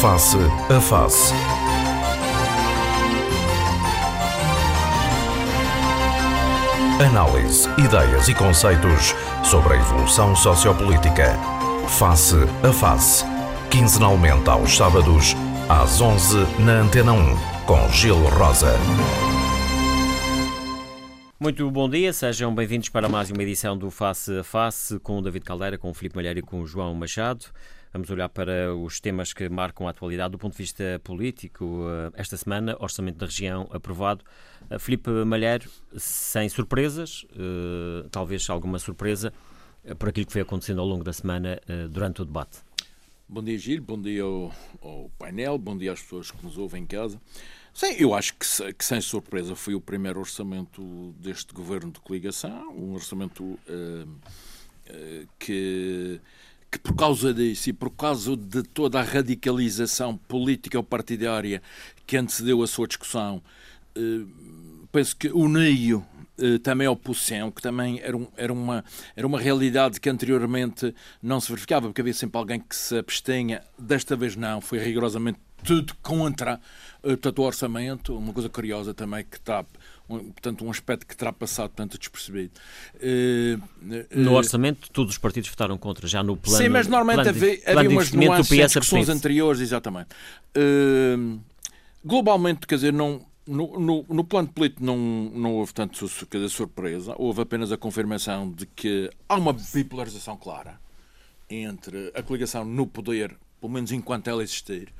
Face a Face. Análise, ideias e conceitos sobre a evolução sociopolítica. Face a Face. Quinzenalmente aos sábados, às 11 na Antena 1, com Gil Rosa. Muito bom dia, sejam bem-vindos para mais uma edição do Face a Face com o David Caldeira, com o Filipe Malheiro e com o João Machado. Vamos olhar para os temas que marcam a atualidade do ponto de vista político. Eh, esta semana, Orçamento da Região aprovado. Eh, Filipe Malheiro, sem surpresas, eh, talvez alguma surpresa, por aquilo que foi acontecendo ao longo da semana durante o debate. Bom dia, Gil. Bom dia ao, ao, painel. Bom dia às pessoas que nos ouvem em casa. Sim, eu acho que, que, sem surpresa foi o primeiro orçamento deste governo de coligação, um orçamento uh, uh, que que por causa disso e por causa de toda a radicalização política ou partidária que antecedeu a sua discussão, eh, penso que o NIO eh, também a oposição, que também era, um, era, uma, era uma realidade que anteriormente não se verificava, porque havia sempre alguém que se abstenha. Desta vez não, foi rigorosamente tudo contra uh, o orçamento. Uma coisa curiosa também que está um, portanto, um aspecto que terá passado tanto despercebido. Uh, uh, no orçamento, todos os partidos votaram contra, já no plano. Sim, mas normalmente havia, havia umas nuances em discussões anteriores, exatamente. Uh, globalmente, quer dizer, não, no, no, no, plano político não, não houve tanto dizer, surpresa, houve apenas a confirmação de que há uma bipolarização clara entre a coligação no poder, pelo menos enquanto ela existir,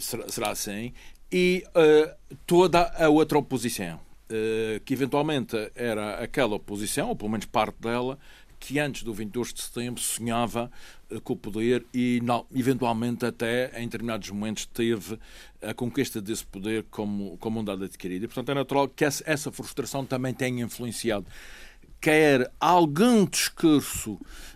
será, será assim, e uh, toda a outra oposição, que eventualmente era aquela oposição, ou pelo menos parte dela, que antes do 22 de setembro sonhava uh, com o poder e não, eventualmente até em determinados momentos teve a conquista desse poder como, como um dado adquirido. E, portanto, é natural que essa, frustração também tenha influenciado quer algum discurso eh,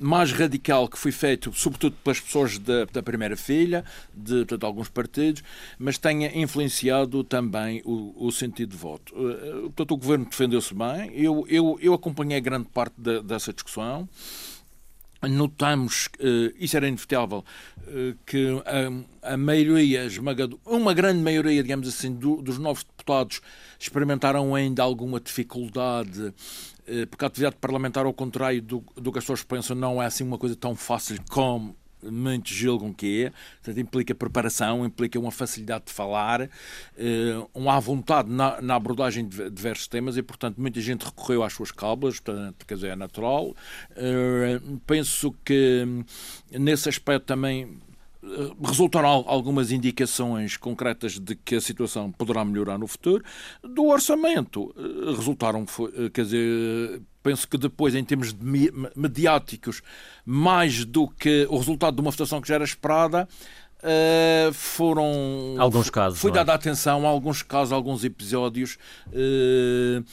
mais radical que foi feito, sobretudo pelas pessoas da, da primeira filha, de, de, alguns partidos, mas tenha influenciado também o, o sentido de voto. Uh, portanto, o governo defendeu-se bem. Eu, eu, eu acompanhei grande parte de, dessa discussão. Notamos, isso era inevitável, que a, a maioria esmagadora, uma grande maioria, digamos assim, do, dos novos deputados experimentaram ainda alguma dificuldade eh, porque a atividade parlamentar, ao contrário do, do que as pessoas pensam, não é assim uma coisa tão fácil como muitos julgam que é. Portanto, implica preparação, implica uma facilidade de falar, eh, uma vontade na, na, abordagem de diversos temas e, portanto, muita gente recorreu às suas cábulas, portanto, quer dizer, é natural. Eh, penso que nesse aspecto também eh, resultaram algumas indicações concretas de que a situação poderá melhorar no futuro. Do orçamento, eh, resultaram, eh, quer dizer, penso que depois, em termos de mediáticos, mais do que o resultado de uma votação que já era esperada, foram. Alguns casos. Foi é? dada é? atenção a alguns casos, a alguns episódios. Uh,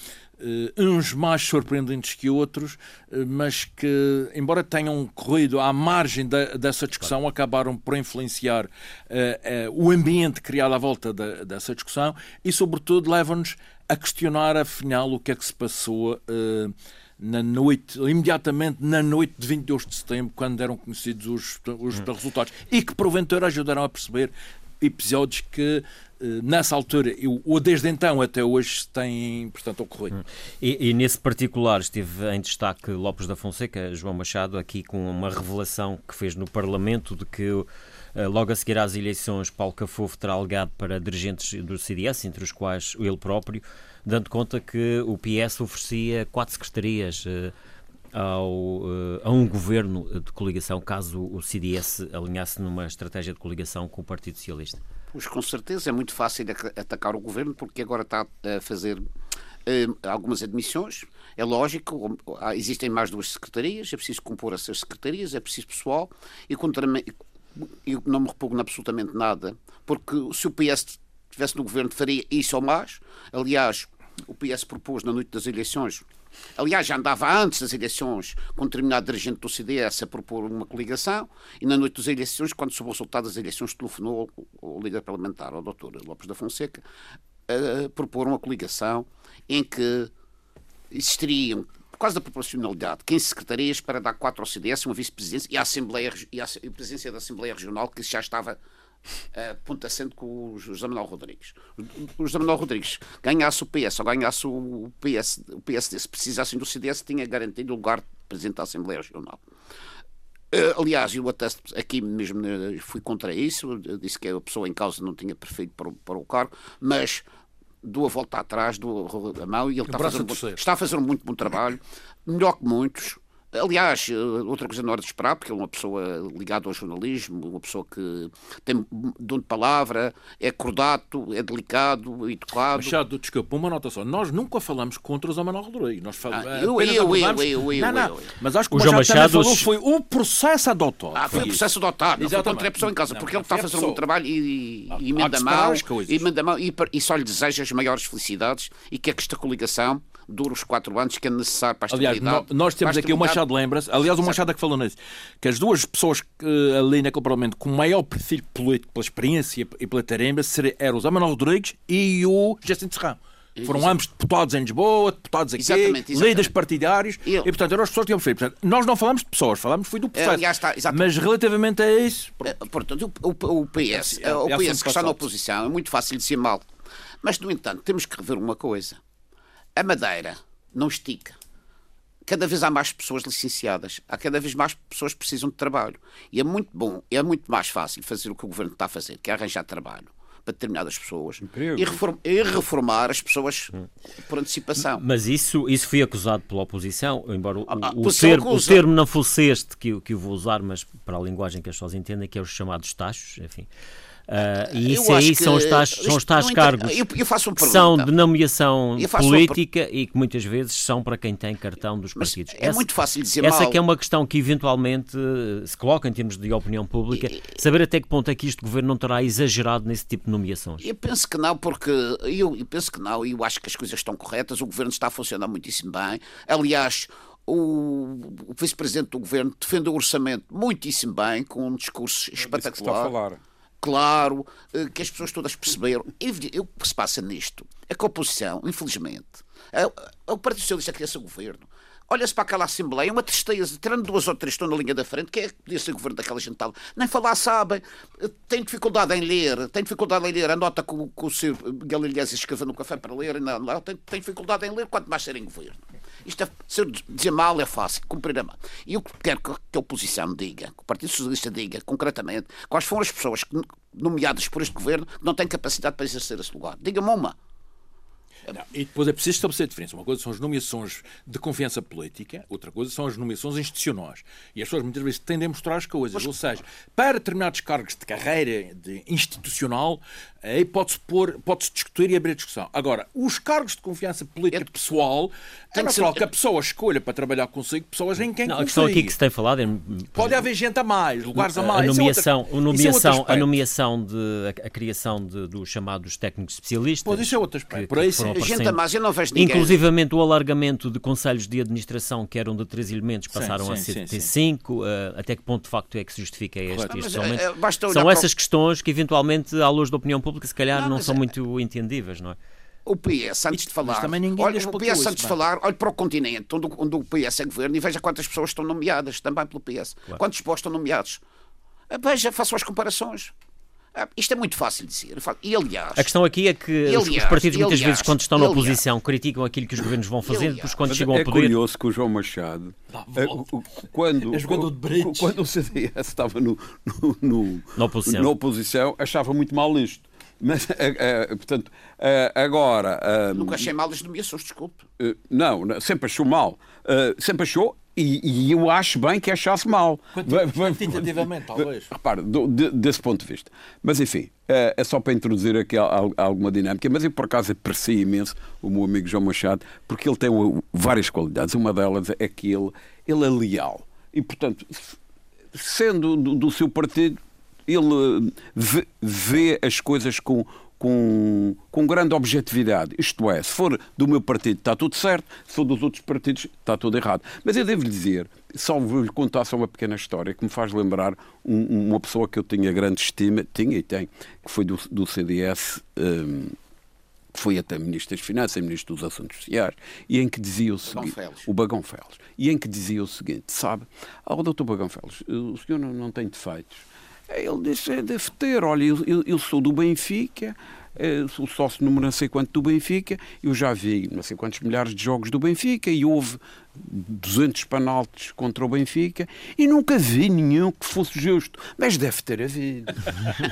uns mais surpreendentes que outros, uh, mas que, embora tenham corrido à margem da, dessa discussão, acabaram por influenciar uh, o ambiente criado à volta da, dessa discussão e, sobretudo, levam-nos a questionar, afinal, o que é que se passou na noite, imediatamente na noite de 22 de setembro, quando eram conhecidos os, os hum. resultados, e que porventura ajudaram a perceber episódios que eh, nessa altura ou desde então até hoje têm, portanto, ocorrido. Hum. E, e, nesse particular esteve em destaque Lopes da Fonseca, João Machado, aqui com uma revelação que fez no Parlamento de que eh, logo a seguir às eleições Paulo Cafofo terá alegado para dirigentes do CDS, entre os quais ele próprio, dando conta que o PS oferecia quatro secretarias eh, ao, a um governo de coligação, caso o CDS alinhasse numa estratégia de coligação com o Partido Socialista. Pois com certeza é muito fácil atacar o governo porque agora está a fazer uh, algumas admissões. É lógico, existem mais duas secretarias, é preciso compor essas secretarias, é preciso pessoal e contra eu não me repugno absolutamente nada, porque se o PS estivesse no governo faria isso ou mais. Aliás, o PS propôs na noite das eleições Aliás, já andava antes das eleições com um determinado dirigente do CDS a propor uma coligação e na noite das eleições, quando soube o resultado das eleições, telefonou o líder parlamentar, o Dr. Lopes da Fonseca, a propor uma coligação em que existiriam causa da proporcionalidade, 15 secretarias para dar 4 ao CDS, uma vice-presidência e a, Assembleia, e a presidência da Assembleia Regional, que já estava uh, ponto assente com o José Manuel Rodrigues. O José Manuel Rodrigues ganhasse o PS ou ganhasse o, PS, o PSD, se precisassem do CDS, tinha garantido o lugar de presidente da Assembleia Regional. Uh, aliás, eu até aqui mesmo fui contra isso, disse que a pessoa em causa não tinha perfeito para o, para o cargo, mas dou a volta atrás, dou a mão e ele está a, fazer um, está a fazer um muito bom trabalho, melhor que muitos. Aliás, eh, outra coisa não era de esperar, porque é uma pessoa ligada ao jornalismo, uma pessoa que tem dom de palavra, é cordato, é delicado, educado. Machado, desculpa, uma nota só. Nós nunca falamos contra o Zé Manuel Rodrigues. Nós falamos, ah, eu, eu, eu, eu, eu, não, não. Mas acho que o, o João Machado, falou foi o processo adotado. Ah, foi o processo adotado. Não foi contra a pessoa em casa, não, porque ele está a fazer um trabalho e, e, e emenda mal, e, e, e só lhe deseja as maiores felicidades e que é que esta coligação dure os quatro anos que é necessário para a estabilidade. Aliás, nós temos aqui o Machado lembra-se, aliás, o Machado é que falou nisso, que as duas pessoas que, ali naquele Parlamento com maior perfil político, pela experiência e pela tarefa, eram o Zé Manuel Rodrigues e o Jacinto Serrão. Foram ambos deputados em Lisboa, deputados aqui, exatamente, exatamente. líderes partidários, e, portanto eram as pessoas que tinham feito. Nós não falamos de pessoas, falamos foi do é, processo. Está, mas relativamente a isso. É, portanto, o, o, PS, é, é, o PS que está na oposição, é muito fácil dizer mal. Mas, no entanto, temos que rever uma coisa. A Madeira não estica. Cada vez há mais pessoas licenciadas, há cada vez mais pessoas que precisam de trabalho. E é muito bom, é muito mais fácil fazer o que o governo está a fazer, que é arranjar trabalho para determinadas pessoas e, reform, e, reformar as pessoas por antecipação. Mas isso, isso foi acusado pela oposição, embora o, ah, o, termo, o termo não fosse este que, que eu vou usar, mas para a linguagem que as pessoas entendem, que é os chamados tachos, enfim. Uh, e isso aí são os tais, são os tais cargos eu, eu faço que são de nomeação política e que muitas vezes são para quem tem cartão dos Mas partidos. É essa, muito fácil dizer Essa mal. é uma questão que eventualmente se coloca em termos de opinião pública, e, saber até que ponto é que este governo não terá exagerado nesse tipo de nomeações. Eu penso que não, porque eu, eu penso que não, eu acho que as coisas estão corretas, o governo está a funcionar muitíssimo bem. Aliás, o, o vice-presidente do governo defende o orçamento muitíssimo bem, com um discurso espetacular. Claro, eh, que as pessoas todas perceberam. E o que se passa nisto é que a oposição, infelizmente, é, é o Partido Socialista que esse governo. Olha-se para aquela Assembleia, uma tristeza, tirando duas ou três estão na linha da frente, que é que podia ser governo daquela gente tal. Nem falar sabem, tem dificuldade em ler, tem dificuldade em ler, a nota que o, que o Sr. Ilhas escreveu no café para ler, não, não, tem, tem dificuldade em ler, quanto mais ser em governo. Isto é, se eu dizer mal é fácil, cumprir a mão. E eu quero que a oposição me diga, que o Partido Socialista diga concretamente quais foram as pessoas que, nomeadas por este governo que não têm capacidade para exercer esse lugar. Diga-me uma. Não, e depois é preciso estabelecer a diferença. Uma coisa são as nomeações de confiança política, outra coisa são as nomeações institucionais. E as pessoas muitas vezes tendem a mostrar as coisas. Mas... Ou seja, para determinados cargos de carreira de institucional, aí pode-se pôr, pode-se discutir e abrir a discussão. Agora, os cargos de confiança política Eu... pessoal, tem que ser algo que a pessoa escolha para trabalhar consigo pessoas em quem não, confia. A questão aqui que se tem falado é... Pode haver gente a mais, lugares a mais. A nomeação, é outra, nomeação, é a nomeação de... A, a criação de, dos chamados técnicos especialistas... Pois isso é outro aspecto. Que, Por aí sim gente a mais, eu não vejo ninguém. Inclusivamente o alargamento de conselhos de administração, que eram de três elementos, passaram sim, sim, a ser de cinco. Uh, até que ponto de facto é que se justifica este, este aumento? Uh, São essas questões que eventualmente, à luz da opinião pública, se calhar não, não são é... muito entendíveis, não é? O PS, antes de falar, olha, o PS, antes de falar, olhe para o continente onde, onde o PS é governo e veja quantas pessoas estão nomeadas também pelo PS. Claro. Quantos postos estão nomeados? Veja, façam as comparações. Ah, isto é muito fácil de dizer. E aliás. A questão aqui é que aliás, os partidos, muitas aliás, vezes, quando estão na oposição, criticam aquilo que os governos vão fazer, depois, quando chegam ao é poder. É curioso que o João Machado, eh, quando, é quando o CDS estava no, no, no, na, oposição. na oposição, achava muito mal isto. Mas, uh, uh, portanto, uh, agora. Nunca achei mal as nomeações, desculpe. não, sempre achou mal. sempre achou e, e, eu acho bem que achasse mal. Quantitativamente, talvez. Repare, do, de, desse ponto de vista. Mas, enfim, é, é só para introduzir aqui alguma dinâmica. Mas eu, por acaso, aprecio imenso o meu amigo João Machado, porque ele tem várias qualidades. Uma delas é que ele, ele é leal. E, portanto, sendo do, do seu partido, ele vê, vê as coisas com, com, com grande objetividade. Isto é, se for do meu partido está tudo certo, se for dos outros partidos está tudo errado. Mas eu devo lhe dizer, só vou-lhe contar só uma pequena história que me faz lembrar um, uma pessoa que eu tinha grande estima, tinha e tem, que foi do, do CDS, um, foi até Ministro das Finanças, Ministro dos Assuntos Sociais, e em que dizia o seguinte... O Bagão Feles. E em que dizia o seguinte, sabe, ao doutor Bagão Feles, o senhor não, não tem defeitos. Ele disse, é, deve ter, olha, eu, eu, sou do Benfica, eh, sou sócio número não sei quanto do Benfica, eu já vi não sei quantos milhares de jogos do Benfica e houve 200 penaltis contra o Benfica e nunca vi nenhum que fosse justo. Mas deve ter havido.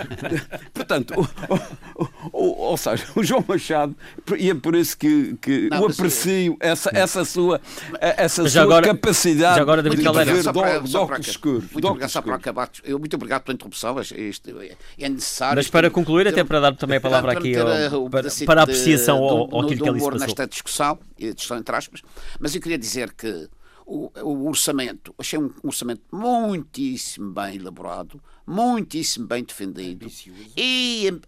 Portanto, o, o, o, ou seja, o João Machado, e é por isso que, que não, eu aprecio essa, essa sua, essa sua agora, capacidade agora, David de ver óculos escuros. Muito obrigado, só para acabar. Eu, muito obrigado pela interrupção. Isto é necessário. Mas para concluir, até para dar também a palavra aqui ao, para, para, a apreciação ao, ao aquilo que ali se passou. nesta discussão, discussão entre aspas, mas eu queria dizer que o, o, orçamento, achei um orçamento muitíssimo bem elaborado, muitíssimo bem defendido e e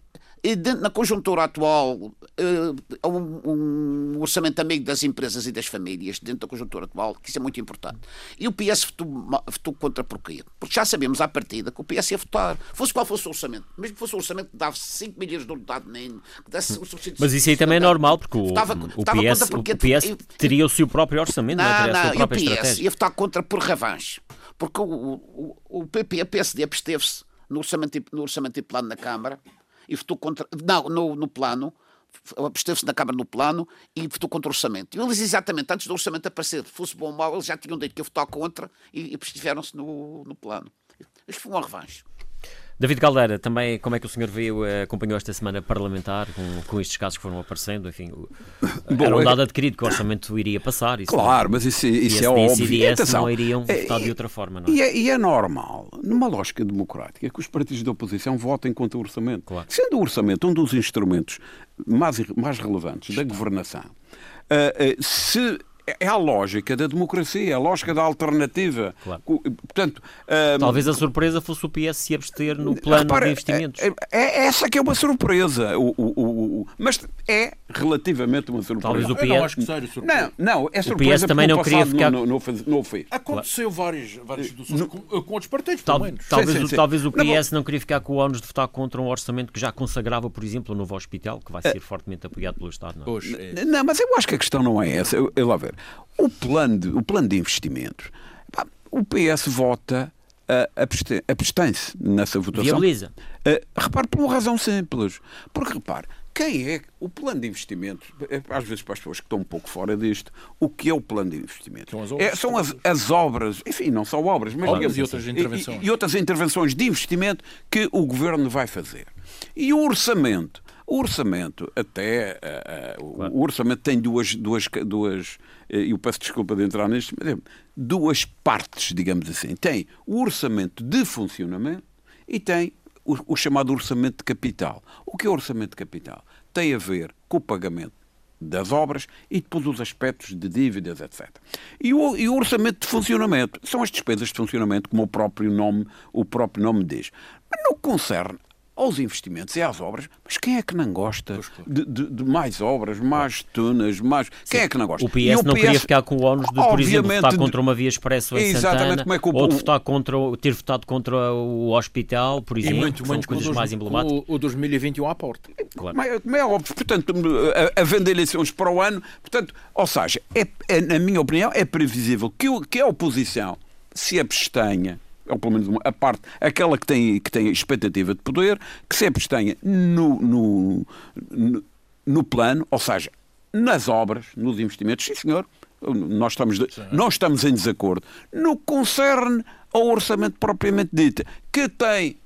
na conjuntura atual, uh, um, um, orçamento amigo das empresas e das famílias, dentro da conjuntura atual, que isso é muito importante. E o PS votou, votou contra porquê? Porque já sabemos à partida que o PS ia votar. Fosse qual fosse o orçamento, mesmo que fosse o orçamento que dava 5 milhões de unidade nem que desse o Mas isso aí também é normal, porque o, votava, o, PS, o PS teria o seu próprio orçamento, não, não, não, a sua própria e o PS estratégia. ia votar contra por revanche. Porque o, o, o PP, a PSD absteve-se no orçamento, no orçamento e plano na Câmara e votou contra. Não, no, no plano, absteve-se na Câmara no plano e votou contra o orçamento. E eles, exatamente antes do orçamento aparecer, fosse bom ou mau, eles já tinham dito que ia votar contra e, e abstiveram-se no, no plano. Isto foi uma revanche. David Caldeira, também como é que o senhor viu, eh, acompanhou esta semana parlamentar com, com estes casos que foram aparecendo? Enfim, Bom, era um é dado adquirido que o orçamento iria passar. Isso claro, mas isso, isso é óbvio. E Atenção, não iriam é, votar de outra forma. Não é? E, é, e é normal, numa lógica democrática, que os partidos da oposição votem contra o orçamento. Claro. Sendo o orçamento um dos instrumentos mais, mais relevantes da governação, uh, uh, se é a lógica da democracia, a lógica da alternativa. Claro. Portanto, um, Talvez a surpresa fosse o PS se abster no plano repara, de investimentos. É, é, é, essa que é uma surpresa. O, o, o, mas é relativamente uma surpresa. Talvez o PS... Eu não acho que seja surpresa. Não, não, é surpresa o PS também não queria ficar... No, no, fez. Aconteceu claro. várias, várias situações no... com, com outros partidos, Tal, menos. Talvez, sim, sim, sim. talvez o PS não, não, queria ficar com o ónus de votar contra um orçamento que já consagrava, por exemplo, o novo hospital, que vai ser é. fortemente apoiado pelo Estado. Não, é? não, mas eu acho que a questão não é essa. Eu, eu lá ver. O plano de, o plano de investimentos, pá, o PS vota uh, abstém-se nessa votação. Viabiliza. Uh, repare, por uma razão simples. Porque, repare, quem é o plano de investimentos? É, às vezes, para as pessoas que estão um pouco fora disto, o que é o plano de investimentos? São as obras, é, são as, as, obras enfim, não só obras, mas obras e outras intervenções. E, e outras intervenções de investimento que o governo vai fazer. E o orçamento o orçamento, até uh, uh, claro. o orçamento tem duas, duas, duas uh, eu peço desculpa de entrar nisto, mas duas partes, digamos assim. Tem o orçamento de funcionamento e tem o, o chamado orçamento de capital. O que é o orçamento de capital? Tem a ver com o pagamento das obras e depois os aspectos de dívidas, etc. E o, e o, orçamento de funcionamento são as despesas de funcionamento, como o próprio nome, o próprio nome diz. Mas que concerne aos investimentos e às obras, mas quem é que não gosta de, de, de mais obras, mais tunas, mais. Sim. Quem é que não gosta? O PS o não PS, queria ficar com o ónus de, por exemplo, votar contra uma via expresso em Santana, como é que o... ou de votar contra, ter votado contra o hospital, por exemplo, e muito, muito coisas dois, mais emblemáticas. O, o 2021 à porta. Claro. Mas, como é óbvio, portanto, havendo eleições para o ano, portanto, ou seja, é, é, na minha opinião, é previsível que, que a oposição se abstenha ou pelo menos a parte, aquela que tem, que tem expectativa de poder, que se abstenha no, no, no, no plano, ou seja, nas obras, nos investimentos, sim senhor, nós estamos, de, nós estamos em desacordo. No que concerne ao orçamento propriamente dito, que tem,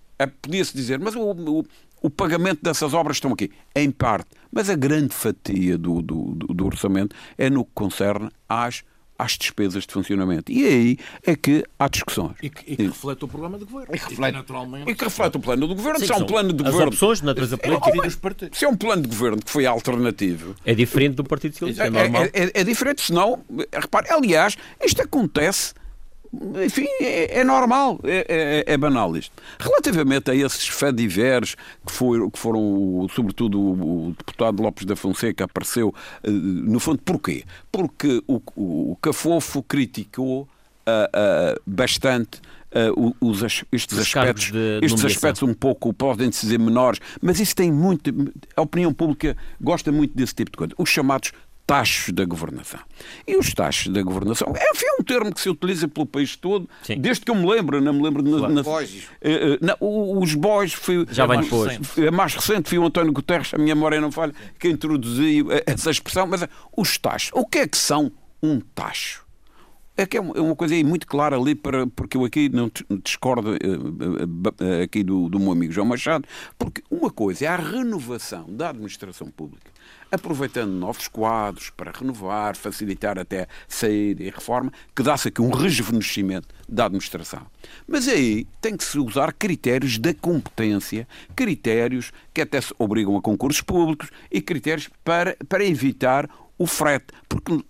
podia-se dizer, mas o, o, o, pagamento dessas obras estão aqui, em parte, mas a grande fatia do, do, do orçamento é no que concerne às às despesas de funcionamento. E aí é que há discussões. E que, e que reflete o programa do governo. E que reflete, naturalmente. E que reflete o plano do governo. Sim, se é um plano de governo. opções de natureza política. É, se é um plano de governo que foi alternativo. É diferente do Partido Socialista. É, é, normal. É, é, é diferente, senão. Repare, aliás, isto acontece enfim, é, é normal, é, é, é, banal isto. Relativamente a esses fediveres que, foi, que foram, sobretudo, o, o, deputado Lopes da Fonseca apareceu, eh, no fundo, porquê? Porque o, o Cafofo criticou uh, bastante uh, os, estes os aspectos, estes aspectos um pouco, podem-se dizer menores, mas isso tem muito. A opinião pública gosta muito desse tipo de coisa. Os chamados taxos da governação. E os taxos da governação é, é um termo que se utiliza pelo país todo, Sim. desde que eu me lembro, não me lembro. Na, na, boys. Uh, os boys foi, Já vem depois. É mais recente, foi o António Guterres, a minha memória não falha, que introduziu essa expressão, mas os taxos. O que é que são um taxo? É que é, é uma coisa aí muito clara ali, para, porque eu aqui não discordo uh, uh, aqui do, do meu amigo João Machado, porque uma coisa é a renovação da administração pública, aproveitando novos quadros para renovar, facilitar até saída e reforma, que dá-se aqui um rejuvenescimento da administração. Mas aí tem que se usar critérios da competência, critérios que até se obrigam a concursos públicos e critérios para, para evitar o frete, porque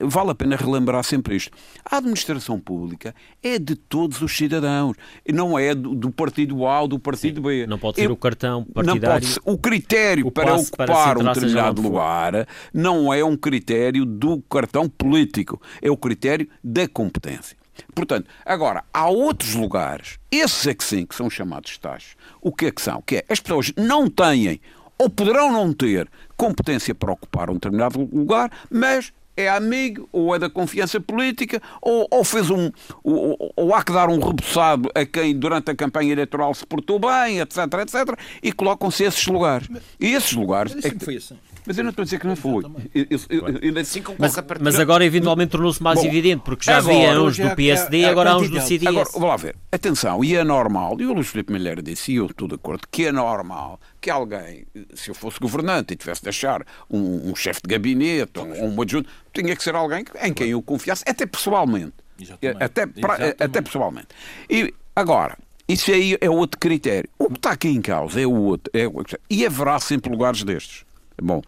vale a pena relembrar sempre isto. A administração pública é de todos os cidadãos, não é do, do partido A ou do partido Sim, B. Não pode ser Eu, o cartão partidário. Ser, o critério o para ocupar para um determinado lugar não é um critério do cartão político, é o critério da competência. Portanto, agora, há outros lugares, esses é que sim, que são chamados taxas. O que é que são? Que é, as pessoas não têm ou poderão não ter competência para ocupar um determinado lugar, mas é amigo, ou é da confiança política, ou, ou fez um. Ou, ou, há que dar um reboçado a quem durante a campanha eleitoral se portou bem, etc, etc, e colocam-se esses lugares. E esses lugares. Mas é que... foi assim. Mas eu não estou a dizer que não foi. Eu, eu, eu, mas, mas, agora, eventualmente, tornou-se mais Bom, evidente, porque já agora, havia uns do PSD e agora há uns do CDS. Agora, vamos lá ver. Atenção, e é normal, e o Luís Filipe Milheiro disse, e eu estou de acordo, que é normal que alguém, se eu fosse governante e tivesse de achar um, um chefe de gabinete ou um, um adjunto, tinha que ser alguém em quem eu confiasse, até pessoalmente. Exatamente. Até, pra, Exatamente. até pessoalmente. E agora, isso aí é outro critério. O que está aqui em causa é o outro. É, e haverá sempre lugares destes. Bom,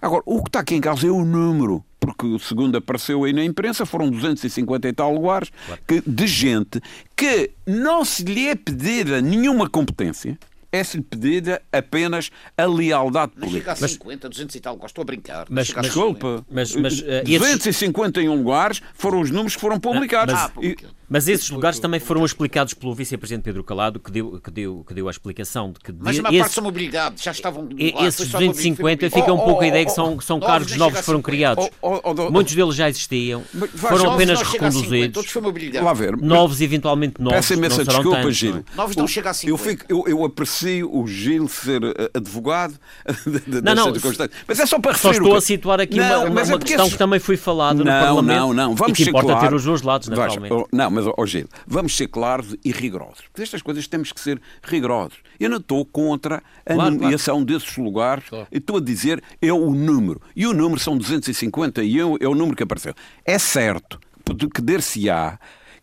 agora, o que está aqui em causa é o número, porque segundo apareceu aí na imprensa, foram 250 e tal lugares que, de gente que não se lhe é pedida nenhuma competência, é-se-lhe pedida apenas a lealdade política. Mas chega a 50, 200 e tal, estou a brincar. Mas, mas desculpa, mas, mas, uh, 251 esses... lugares foram os números que foram publicados. Ah, mas, e... mas esses lugares também foram explicados pelo vice-presidente Pedro Calado, que deu, que, deu, que deu a explicação de que... Mas uma parte são mobilidade, já estavam... Lá, esses 250 fica um pouco a ideia que são, são cargos novos que foram criados. Muitos deles já existiam, foram apenas reconduzidos. Novos, eventualmente novos. Peço imensa desculpa, Gil. Novos não chega a 50. Eu aprecio o Gil ser eh, advogado não, não, Mas é só para referir. Só estou a situar aqui não, uma, uma é questão que também foi falada no Parlamento. Não, não, vamos e que importa claro, ter os dois lados, naturalmente. Vais, não, mas, oh, Gil, vamos ser claros e rigorosos. Porque estas coisas temos que ser rigorosos. Eu não estou contra a claro, nomeação claro. desses lugares. Claro. Estou a dizer é o número. E o número são 251, é o número que apareceu. É certo que der-se-á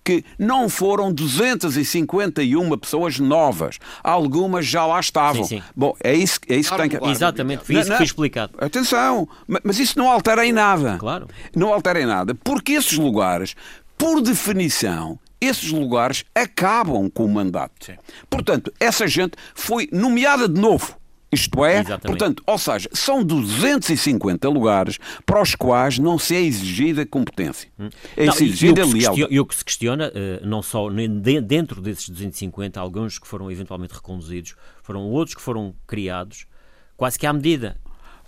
que não foram 251 pessoas novas. Algumas já lá estavam. Sim, sim. Bom, é isso, é isso claro, que tem que... Exatamente, foi isso que foi explicado. Atenção, mas isso não altera em nada. Claro. Não altera em nada, porque esses lugares, por definição, esses lugares acabam com o mandato. Sim. Portanto, essa gente foi nomeada de novo. Isto é, Exatamente. portanto, ou seja, são 250 lugares para os quais não se é exigida competência. Hum. É não, exigida lealdade. E o que se questiona, eh, não só dentro desses 250, alguns que foram eventualmente reconduzidos, foram outros que foram criados, quase que à medida.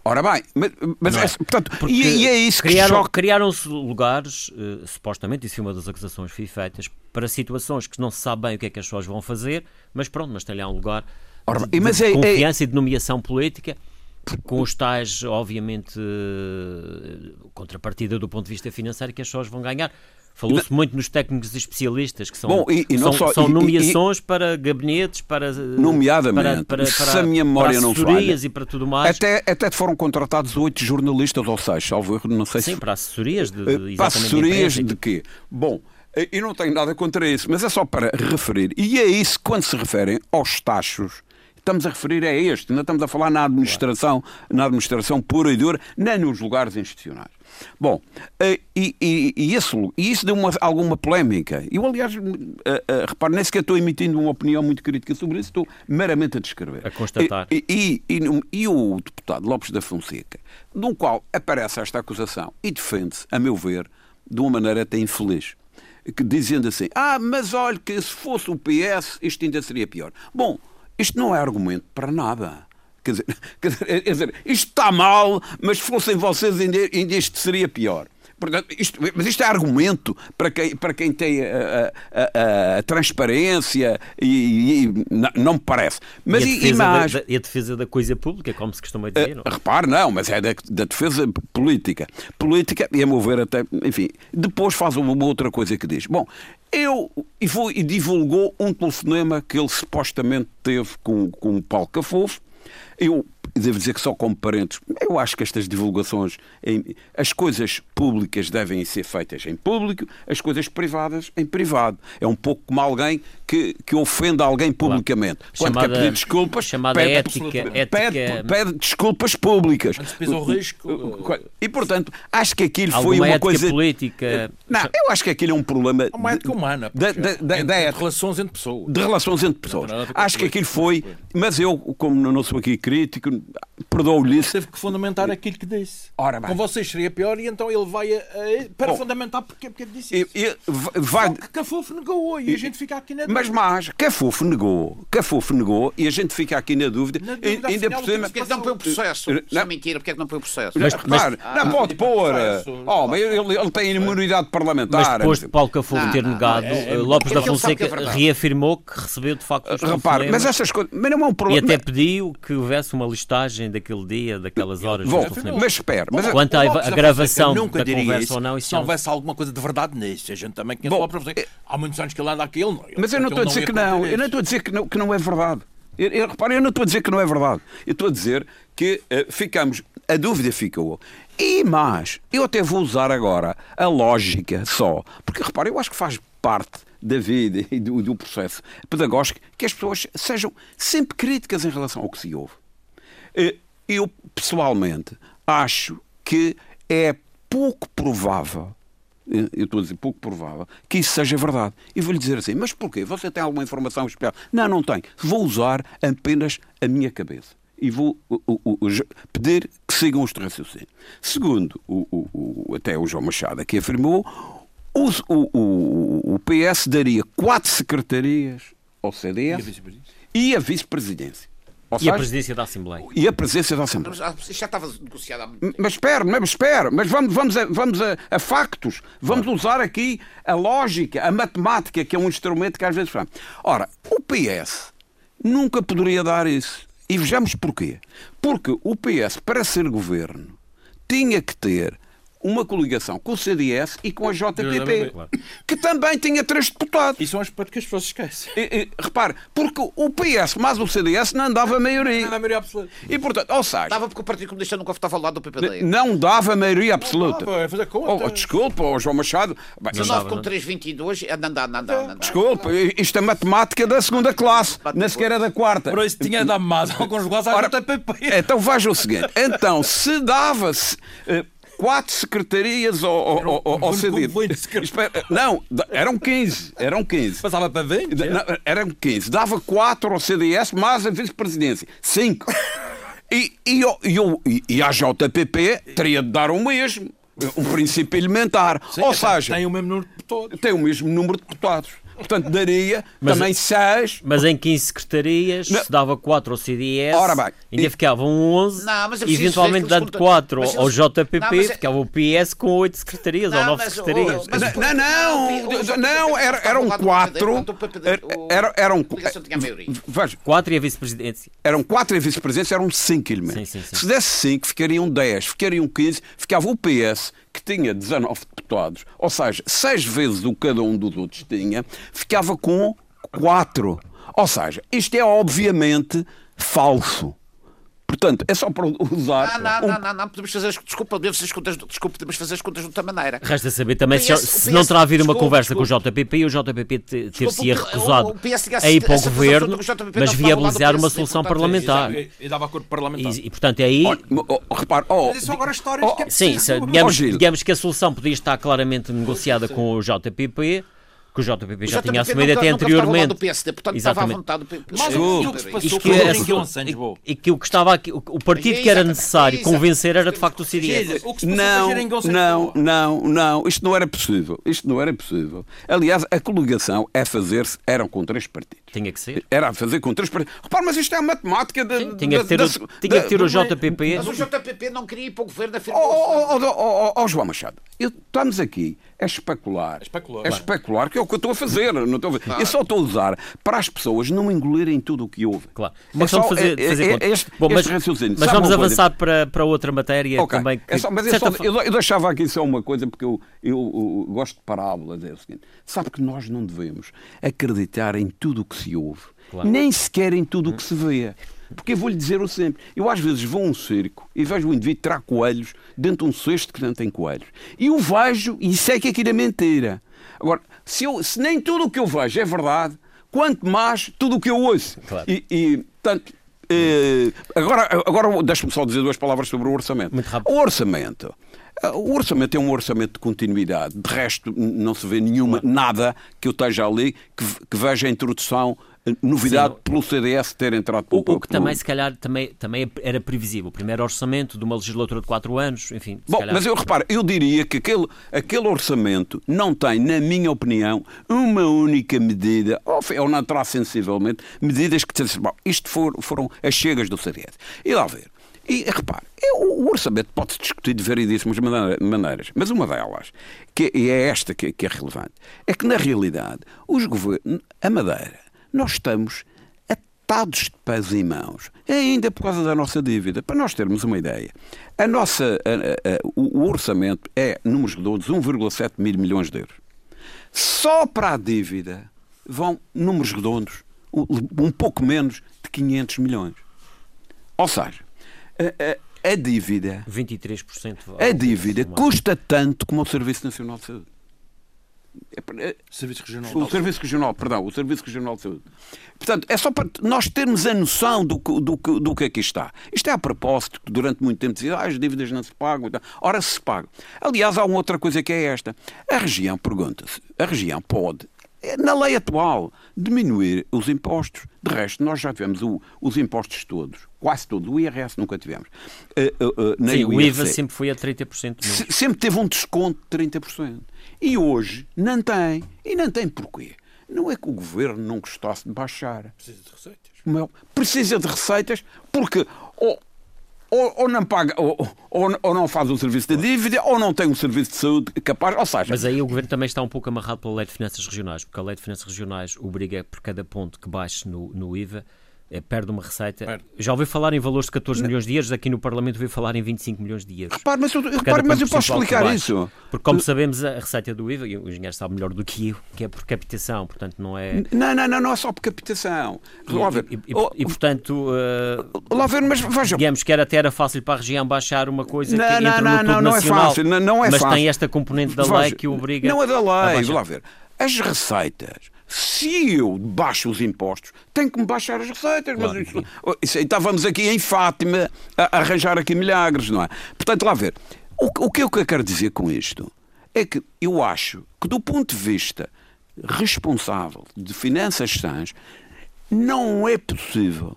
Ora bem, mas, mas é? É, portanto, e, e, é isso criaram, que choca. Criaram-se lugares, uh, supostamente, isso foi uma das acusações que feitas, para situações que não se sabe bem o que é que as pessoas vão fazer, mas pronto, mas tem lá um lugar Ora, de, mas de é, confiança é... e de nomeação política, com os tais, obviamente, contrapartida do ponto de vista financeiro que as pessoas vão ganhar. Falou-se muito nos técnicos especialistas, que são, Bom, e, e são, só, são nomeações e, para gabinetes, para. Nomeadamente, para, para, para, se a minha memória não falha. e para tudo mais. Até, até foram contratados oito jornalistas ou seis, salvo erro, não sei Sim, se. para assessorias de, de, eh, Para assessorias de, de quê? Bom, eh, e não tenho nada contra isso, mas é só para referir. E é isso quando se referem aos tachos estamos a referir é este, não estamos a falar na administração, na administração pura e dura, nem nos lugares institucionais. Bom, eh, e, e, e, isso, e isso deu uma, alguma polémica. Eu, aliás, uh, uh, repare, nem sequer estou emitindo uma opinião muito crítica sobre isso, estou meramente a descrever. A constatar. E, e, o deputado Lopes da Fonseca, no qual aparece esta acusação e defende-se, a meu ver, de uma maneira até infeliz. que, dizendo assim: ah, mas olha que se fosse o PS isto ainda seria pior. Bom, isto não é argumento para nada. Quer dizer, quer dizer, isto está mal, mas se fossem vocês ainda, ainda isto seria pior. Portanto, isto, mas isto é argumento para quem, para quem tem a, a, a, transparência e, e, não me parece. Mas e a, defesa mais... da, e a defesa da coisa pública, como se costuma dizer? Uh, não? Repare, não, mas é da, da, defesa política. Política, e a meu ver até, enfim, depois faz uma outra coisa que diz. Bom, eu e, foi, e divulgou um telefonema que ele supostamente teve com, com o Paulo Cafofo. Eu devo dizer que só como parentes, eu acho que estas divulgações, as coisas públicas devem ser feitas em público, as coisas privadas em privado. É um pouco como alguém que, que ofende alguém publicamente. Claro. Quando chamada, quer pedir desculpas, chamada pede, ética, pede, ética... pede desculpas públicas. o risco. E, portanto, acho que aquilo foi uma coisa... política... Não, eu acho que aquilo é um problema... É uma ética humana. Da, da, da, de relações entre pessoas. De relações entre pessoas. Acho que aquilo foi... Mas eu, como não sou aqui crítico, perdoou-lhe isso. Teve que fundamentar aquilo que disse. Ora bem. Com vocês seria pior e então ele vai a, a, para Bom, fundamentar porque, porque disse isso. E, e, vai... Só que Cafofo negou e, e, a gente fica aqui na dúvida. Mas mais, Cafofo negou, Cafofo negou e a gente fica aqui na dúvida. Na dúvida ainda por cima... Porque é que não põe o processo? Não. Isso é mentira, porque é que não põe o processo? Mas, mas, ah, não pode pôr. Oh, mas ele, ele tem imunidade parlamentar. Mas depois de Paulo Cafofo ter negado, é, é, Lopes da Fonseca reafirmou que recebeu de facto os Repare, mas essas coisas... Mas não é um problema. E até pediu que houvesse uma listagem daquele dia, daquelas horas. Bom, mas espera. Mas Quanto à gravação da conversa isso, ou não, isso se não houvesse alguma coisa de verdade nisso, a gente também conhece Bom, o professor. Há muitos anos que ele anda aqui, ele não. Mas eu não estou a dizer que não. Eu não estou a dizer que não, que não é verdade. Eu, eu, repare, eu não estou a dizer que não é verdade. Eu estou a dizer que uh, ficamos. A dúvida ficou. E mais, eu até vou usar agora a lógica só. Porque, repare, eu acho que faz parte da vida e do, do processo pedagógico que as pessoas sejam sempre críticas em relação ao que se ouve. Uh, eu, pessoalmente, acho que é pouco provável eu estou a dizer pouco provável, que isso seja verdade. E vou-lhe dizer assim, mas porquê? Você tem alguma informação especial? Não, não tenho. Vou usar apenas a minha cabeça. E vou o, o, o, pedir que sigam os raciocínios. Segundo, até o João Machado aqui afirmou, o, PS daria quatro secretarias ao CDS e a vice-presidência. Ou e seja, a presidência da Assembleia. E a presidência da Assembleia. Mas já estava negociada há muito tempo. Mas espera, mas espera, mas vamos, vamos, a, vamos a, a factos. Vamos claro. usar aqui a lógica, a matemática, que é um instrumento que às vezes faz. Ora, o PS nunca poderia dar isso. E vejamos porquê. Porque o PS, para ser governo, tinha que ter uma coligação com o CDS e com a JPP, que também tinha três deputados. Isso é um aspecto que as pessoas esquecem. E, e, repare, porque o PS mais o CDS não dava maioria. Não dava maioria absoluta. E, portanto, ou seja... Dava porque o Partido Comunista nunca votava ao lado do PPD. Não dava maioria absoluta. Não dava, fazer conta. Oh, desculpa, oh, João Machado. 19 com 3,22, não dá, não dá, não Desculpa, isto é matemática da segunda classe, nem sequer é da quarta. Por isso tinha dado mais alguns lugares à JPP. Então veja o seguinte, então se dava-se... Uh, quatro secretarias ao, ao, ao, ao cedido. Não, eram 15. Eram 15. Passava para 20? Não, eram 15. Dava quatro ao CDS, mais a vice-presidência. Cinco. E, e, e, e a JPP teria de dar o mesmo. Um princípio elementar. Sim, Ou seja, tem o mesmo número de deputados. Tem o mesmo número de deputados. Portanto, daria mas, também 6. Mas em 15 secretarias, não. se dava 4 ao CDS, Ora bem, ainda e... ficavam 11, não, mas eventualmente dando 4 ao JPP, não, mas... ficava o PS com 8 secretarias não, ou 9 secretarias. Mas, não, não, não, eram 4. Eram 4 e a vice-presidência. Eram 4 e a vice-presidência, eram 5 elementos. Se desse 5, ficariam 10, ficariam 15, ficava o PS que tinha 19 deputados, ou seja, seis vezes o que cada um dos outros tinha, ficava com 4. Ou seja, isto é obviamente falso. Portanto, é só para usar. Não, não, um... não, não, não, podemos fazer as, desculpa, podemos fazer as contas, desculpa, podemos fazer as contas de outra maneira. Resta saber também PS, se, se PS, não terá havido uma conversa desculpa, com o JPP e o JPP ter-se recusado a ir para o governo, mas viabilizar uma solução parlamentar. E, dava acordo parlamentar. E, e portanto, é aí. Oh, oh, repare, oh, mas isso agora histórias oh, que é Sim, digamos, digamos que a solução podia estar claramente negociada com o JPP que o JPP já tinha assumido até anteriormente. Do PSD, portanto Exatamente. estava à vontade do Mas o que se passou que, é, e que o que estava aqui, o, partido que era necessário convencer era de facto o CDS. Não, não, não, não, isto não era possível. Isto não era possível. Aliás, a coligação é fazer-se, eram com três partidos. Tinha que ser. Era a fazer com três partidos. Repara, mas isto é a matemática de, Sim, tinha, que ter, da, o, tinha que ter o JPP. Mas o JPP não queria ir para o governo afirmou. Oh, oh, oh, oh, João Machado, estamos aqui a especular. É especular. É especular, que é o que eu estou a fazer. Não estou a fazer. Eu só estou a usar para as pessoas não engolirem tudo o que houve. Claro. Mas é só fazer, é, fazer é, este, Bom, mas, mas vamos avançar para, para outra matéria okay. também. Que, é só, mas eu, só, eu, eu, deixava aqui só uma coisa, porque eu, eu, eu gosto de parábolas. É o seguinte: sabe que nós não devemos acreditar em tudo o que se ouve, claro. nem sequer em tudo o que se vê. Porque eu vou-lhe dizer o sempre. Eu às vezes vou a um circo e vejo um indivíduo tirar coelhos dentro de um cesto que não tem coelhos. E o vejo e sei que aquilo é mentira. Agora, se, eu, se nem tudo o que eu vejo é verdade, quanto mais tudo o que eu ouço. Claro. E, e tanto, eh, agora, agora deixe-me só dizer duas palavras sobre o orçamento. Muito rápido. O orçamento. Eh, o orçamento é um orçamento de continuidade. De resto, não se vê nenhuma, nada que eu esteja ali que, que veja a introdução novidade Sim. pelo CDS ter entrado pelo, o, o que também, se calhar, também, também era previsível. O primeiro orçamento de uma legislatura de quatro anos, enfim. Bom, calhar... mas eu reparo, eu diria que aquele, aquele orçamento não tem, na minha opinião, uma única medida, ou, ou não terá sensivelmente, medidas que bom, isto for, foram as chegas do CDS. E lá ver. E repare, o orçamento pode-se discutir de variedíssimas maneiras, mas uma delas, que é esta que é relevante, é que na realidade os governos, a Madeira, nós estamos atados de pés e mãos, ainda por causa da nossa dívida. Para nós termos uma ideia, a nossa, a, a, o orçamento é, números redondos, 1,7 mil milhões de euros. Só para a dívida vão, números redondos, um pouco menos de 500 milhões. Ou seja, a, a, a dívida. 23%. A dívida custa tanto como o Serviço Nacional de Saúde. É, é, Serviço Regional o Serviço Regional, perdão, o Serviço Regional de Saúde. Portanto, é só para nós termos a noção do, do, do, do que aqui está. Isto é a propósito, que durante muito tempo dizia ah, as dívidas não se pagam. Ora, se pagam. Aliás, há uma outra coisa que é esta. A região, pergunta-se, a região pode, na lei atual, diminuir os impostos. De resto, nós já tivemos o, os impostos todos, quase todos. O IRS nunca tivemos. Uh, uh, uh, Sim, o IVA sempre foi a 30%. Se, sempre teve um desconto de 30%. E hoje não tem. E não tem porquê. Não é que o governo não gostasse de baixar. Precisa de receitas. Não, precisa de receitas porque ou, ou, ou não paga, ou, ou, ou, não faz um serviço de dívida, ou não tem um serviço de saúde capaz. Ou seja, Mas aí o governo também está um pouco amarrado pela lei de finanças regionais, porque a lei de finanças regionais obriga por cada ponto que baixe no, no IVA perde uma receita. Perde. Já ouvi falar em valores de 14 não. milhões de euros, aqui no Parlamento ouvi falar em 25 milhões de euros. Repare, mas eu, repare, mas eu posso explicar isso. Porque, como sabemos, a receita do IVA, e o engenheiro sabe melhor do que eu, que é por captação, portanto não é. Não, não, não, não é só por captação. E, e, e, oh, e portanto. Uh, lá ver, mas veja. Digamos que era, até era fácil para a região baixar uma coisa não, que não, entra não, no não, não é fácil, não, não é mas fácil. tem esta componente da lei que obriga. Não é da lei, lá ver. As receitas se eu baixo os impostos, tenho que me baixar as receitas. Claro. Mas isso, isso, estávamos aqui em Fátima a, arranjar aqui milagres, não é? Portanto, lá ver. O, o que eu quero dizer com isto é que eu acho que, do ponto de vista responsável de finanças sãs, não é possível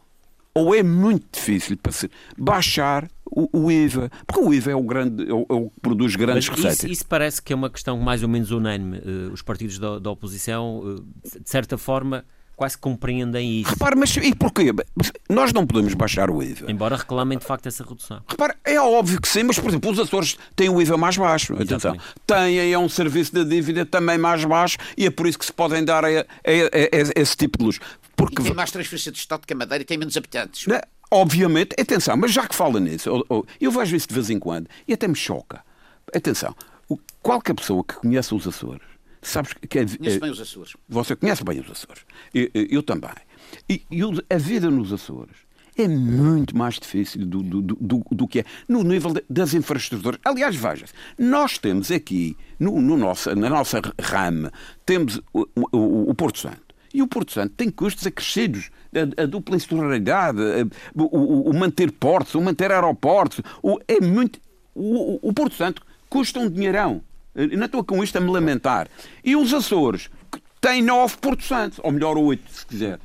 ou é muito difícil para se baixar o, o, IVA, porque o IVA é o, grande, é o, é o que produz grandes Mas receitas. Isso, isso, parece que é uma questão mais ou menos unânime. Uh, os partidos da, da oposição, uh, de certa forma, quase compreendem isso. Repare, mas e porquê? Nós não podemos baixar o IVA. Embora reclamem de facto essa redução. Repare, é óbvio que sim, mas por exemplo, os Açores têm o IVA mais baixo. Atenção. Têm é um serviço de dívida também mais baixo e é por isso que se podem dar a, a, a, a esse tipo de luz. Porque... E tem mais transferência de Estado que a Madeira e tem menos habitantes. Não, obviamente, atenção, mas já que fala nisso, eu vejo isso de vez em quando e até me choca. Atenção, qualquer pessoa que conhece os Açores, sabes que é, Conheço bem os Açores. Você conhece bem os Açores. Eu, eu também. E, e, a vida nos Açores é muito mais difícil do, do, do, do que é no nível das infraestruturas. Aliás, veja nós temos aqui, no, no nosso, na nossa rama, temos o, o, o Porto Santo. E o Porto Santo tem custos acrescidos. A, a dupla insularidade, o, o, o, manter portos, o manter aeroportos. O, é muito. O, o Porto Santo custa um dinheirão. Eu não estou com isto a me lamentar. E os Açores, tem 9 Porto Santo, ou melhor 8, se quiser.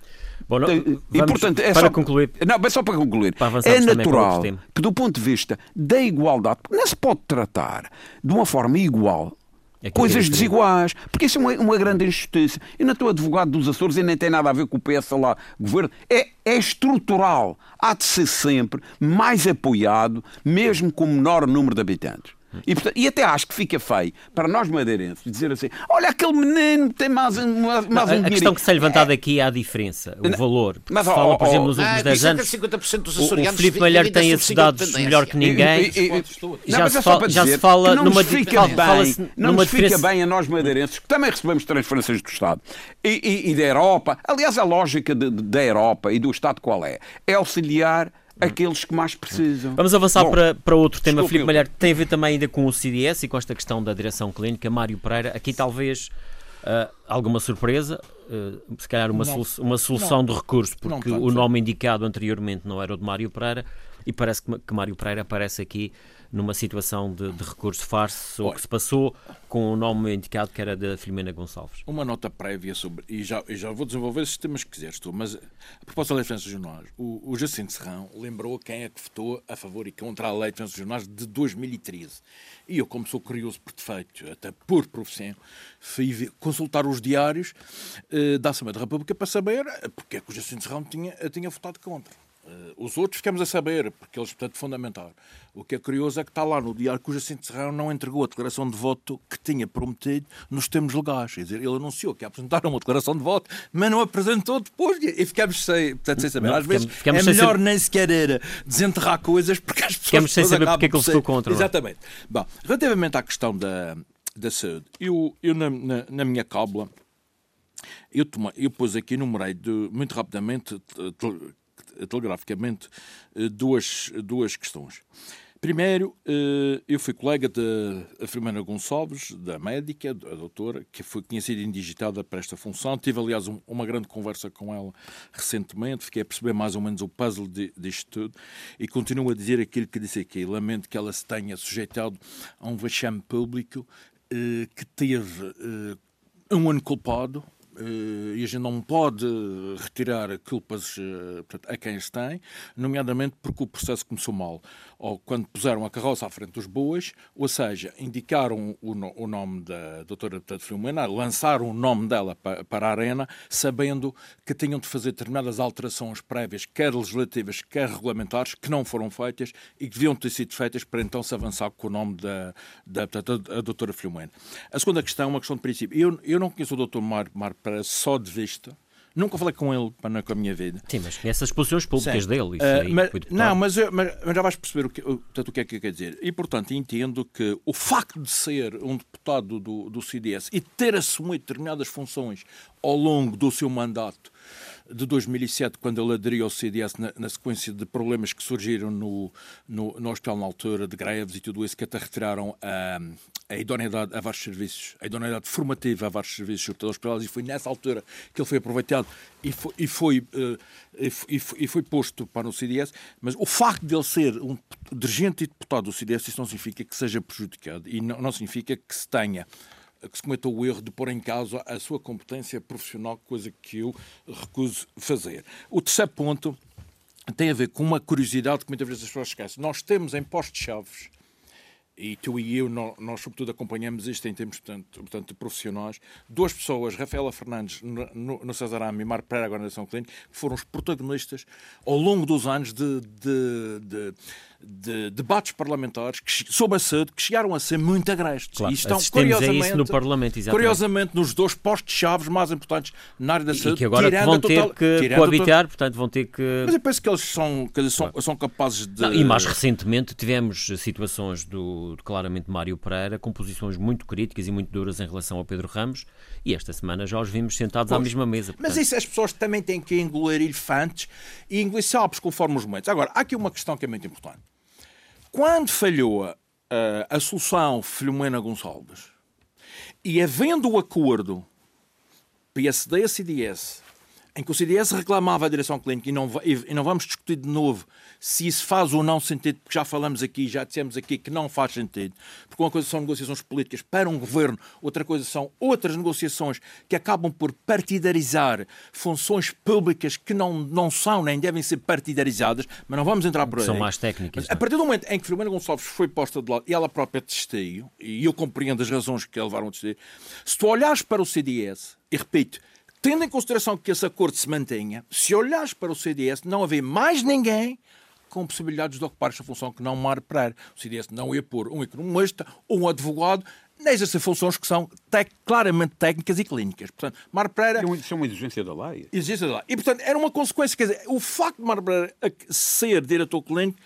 Bom, não, e, portanto, é para só, concluir. Não, é só para concluir. Para é natural que, do ponto de vista da igualdade, não se pode tratar de uma forma igual é coisas é desiguais, porque isso é uma, uma, grande injustiça. Eu não estou advogado dos Açores e nem tem nada a ver com o PS lá, governo. É, é estrutural. Há de ser sempre mais apoiado, mesmo com menor número de habitantes. E, portanto, e, até acho que fica feio para nós madeirenses dizer assim: olha, aquele menino tem mais, mais, mais um A questão que se é levantada aqui é a diferença, o valor. Mas, se fala, por exemplo, nos últimos 10 ah, anos. 50% dos açorianos o Filipe Malheiro tem esses dados melhor que ninguém. já, se fala, já se fala numa fica bem, não nos fica bem a nós madeirenses, que também recebemos transferências do Estado e, e, e da Europa. Aliás, a lógica de, de, da Europa e do Estado qual é? É auxiliar aqueles que mais precisam. Vamos avançar Bom, para, para outro tema, Filipe Malher, tem a ver também ainda com o CDS e com esta questão da direção clínica. Mário Pereira, aqui talvez uh, alguma surpresa, uh, se calhar uma, solu uma solução não, de recurso, porque o nome indicado anteriormente não era o de Mário Pereira e parece que, que Mário Pereira aparece aqui numa situação de, de recurso farce, o que se passou com o nome indicado que era da Filomena Gonçalves. Uma nota prévia sobre, e já, e já vou desenvolver esses temas que quiseres tu, mas a propósito da lei de defesa dos jornais, o, o Jacinto Serrão lembrou quem é que votou a favor e contra a lei de defesa dos jornais de 2013. E eu, como sou curioso por defeito, até por profissão, fui consultar os diários eh, da Assembleia da República para saber porque é que o Jacinto Serrão tinha, tinha votado contra. Uh, os outros ficamos a saber, porque eles, portanto, fundamentaram. O que é curioso é que está lá no diário o Jacinto Serrão não entregou a declaração de voto que tinha prometido nos termos legais. Quer dizer, ele anunciou que ia apresentar uma declaração de voto, mas não apresentou depois. E ficamos sem, portanto, sem saber. Não, Às vezes ficamos é melhor nem sequer era desenterrar coisas, porque as pessoas ficamos sem saber porque é que ele votou contra. Exatamente. Bom, relativamente à questão da, da saúde, eu, eu na, na, na minha cábula, eu, tomei, eu pus aqui, numerei de, muito rapidamente telegraficamente eh, duas, duas questões. Primeiro, eh, eu fui colega da Firmina Gonçalves, da médica, a doutora, que foi, sido indigitada para esta função. Tive, aliás, um, uma grande conversa com ela recentemente. Fiquei a perceber mais ou menos o puzzle de, disto tudo. E continuo a dizer aquilo que disse aqui. Lamento que ela se tenha sujeitado a um vexame público eh, que teve um ano culpado, eh, e a gente não pode retirar culpas eh, a quem as tem, nomeadamente porque o processo começou mal. Ou quando puseram a carroça à frente dos bois, ou seja, indicaram o, o nome da doutora Filomena, lançaram o nome dela para, para a arena, sabendo que tinham de fazer determinadas alterações prévias, quer legislativas, quer regulamentares, que não foram feitas e que deviam ter sido feitas para então se avançar com o nome da, da, da, da doutora Filomena. A segunda questão é uma questão de princípio. Eu, eu não conheço o doutor Mar, Mar para só de vista. Nunca falei com ele para com a minha vida. Sim, mas conhece as posições públicas Sim. dele. Uh, mas, não, mas, mas, mas, já vais perceber o que, portanto, o que é que quer dizer. E, portanto, entendo que o facto de ser um deputado do, do CDS e ter assumido determinadas funções ao longo do seu mandato de 2007, quando ele aderiu ao CDS na, na sequência de problemas que surgiram no, no, no, hospital na altura, de greves e tudo isso, que até retiraram a, a idoneidade a vários serviços, a idoneidade formativa a vários serviços hospitalares, e foi nessa altura que ele foi aproveitado e foi, e foi, uh, e foi, e foi posto para o CDS, mas o facto de ele ser um dirigente e deputado do CDS, isso não significa que seja prejudicado e não, não significa que se tenha que se cometou o erro de pôr em causa a sua competência profissional, coisa que eu recuso fazer. O terceiro ponto tem a ver com uma curiosidade que muitas vezes as pessoas esquecem. Nós temos em postos-chaves e tu e eu, nós, sobretudo acompanhamos isto em termos portanto, portanto, profissionais, duas pessoas, Rafaela Fernandes no, no Cesarame e Mar Pereira, agora na Nação Clínica, que foram os protagonistas ao longo dos anos de, de, de de debates parlamentares que, sobre a saúde que chegaram a ser muito agrestes. Claro, e estão, curiosamente, isso no Parlamento, exatamente. curiosamente, nos dois postos-chave mais importantes na área da saúde. E que agora vão ter total, que coabitar, portanto vão ter que... Mas eu penso que eles são, que eles são, claro. são capazes de... Não, e mais recentemente tivemos situações do, do, claramente, Mário Pereira com posições muito críticas e muito duras em relação ao Pedro Ramos e esta semana já os vimos sentados pois, à mesma mesa. Portanto... Mas isso as pessoas também têm que engolir elefantes e engolir sapos conforme os momentos. Agora, há aqui uma questão que é muito importante. Quando falhou a, a solução Filomena Gonçalves e havendo o acordo PSD-CDS em que o CDS reclamava a direção clínica, e não, e não vamos discutir de novo se isso faz ou não sentido, porque já falamos aqui, já dissemos aqui que não faz sentido, porque uma coisa são negociações políticas para um governo, outra coisa são outras negociações que acabam por partidarizar funções públicas que não, não são nem devem ser partidarizadas, mas não vamos entrar por aí. São mais técnicas. Mas, a partir do momento em que Filomena Gonçalves foi posta de lado e ela própria testeio, e eu compreendo as razões que a levaram a testeio, se tu olhares para o CDS, e repito, tendo em consideração que esse acordo se mantenha, se olhares para o CDS, não haver mais ninguém com possibilidades de ocupar esta função que não Mar Pereira. O CDS não ia pôr um economista ou um advogado nem exercer funções que são tec claramente técnicas e clínicas. Portanto, Mar Pereira... Isso é uma exigência da lei. Exigência da lei. E, portanto, era uma consequência. Quer dizer, o facto de Mar Pereira ser diretor clínico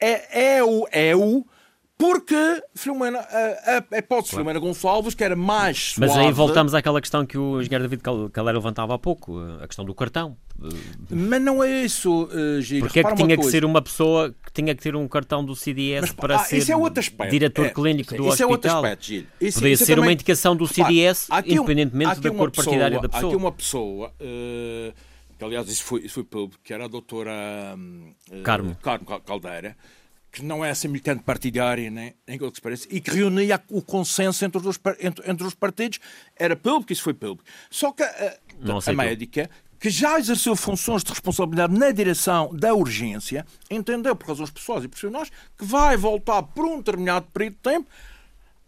é, é o... É o porque Filomena, a, a, hipótese claro. Filomena Gonçalves, que era mais suave... Mas aí voltamos àquela questão que o engenheiro David Calera levantava há pouco, a questão do cartão. Mas não é isso, uh, Giro. Porque é que tinha que ser uma pessoa que tinha que ter um cartão do CDS Mas, para ah, ser é diretor é, clínico do isso hospital? Isso é outro aspecto, Giro. Isso, Podia isso ser também... uma indicação do CDS, Repara, independentemente da cor partidária da pessoa. Há aqui uma pessoa... Uh, que aliás isso foi, isso foi público, que era a doutora uh, Carmo. Carmo Caldeira, que não é essa militante partidária, né, em que se parece, e que reunia o consenso entre os, entre, entre os partidos, era público, isso foi público. Só que a, a médica, que já exerceu funções de responsabilidade na direção da urgência, entendeu, por razões pessoais e profissionais, que vai voltar por um determinado período de tempo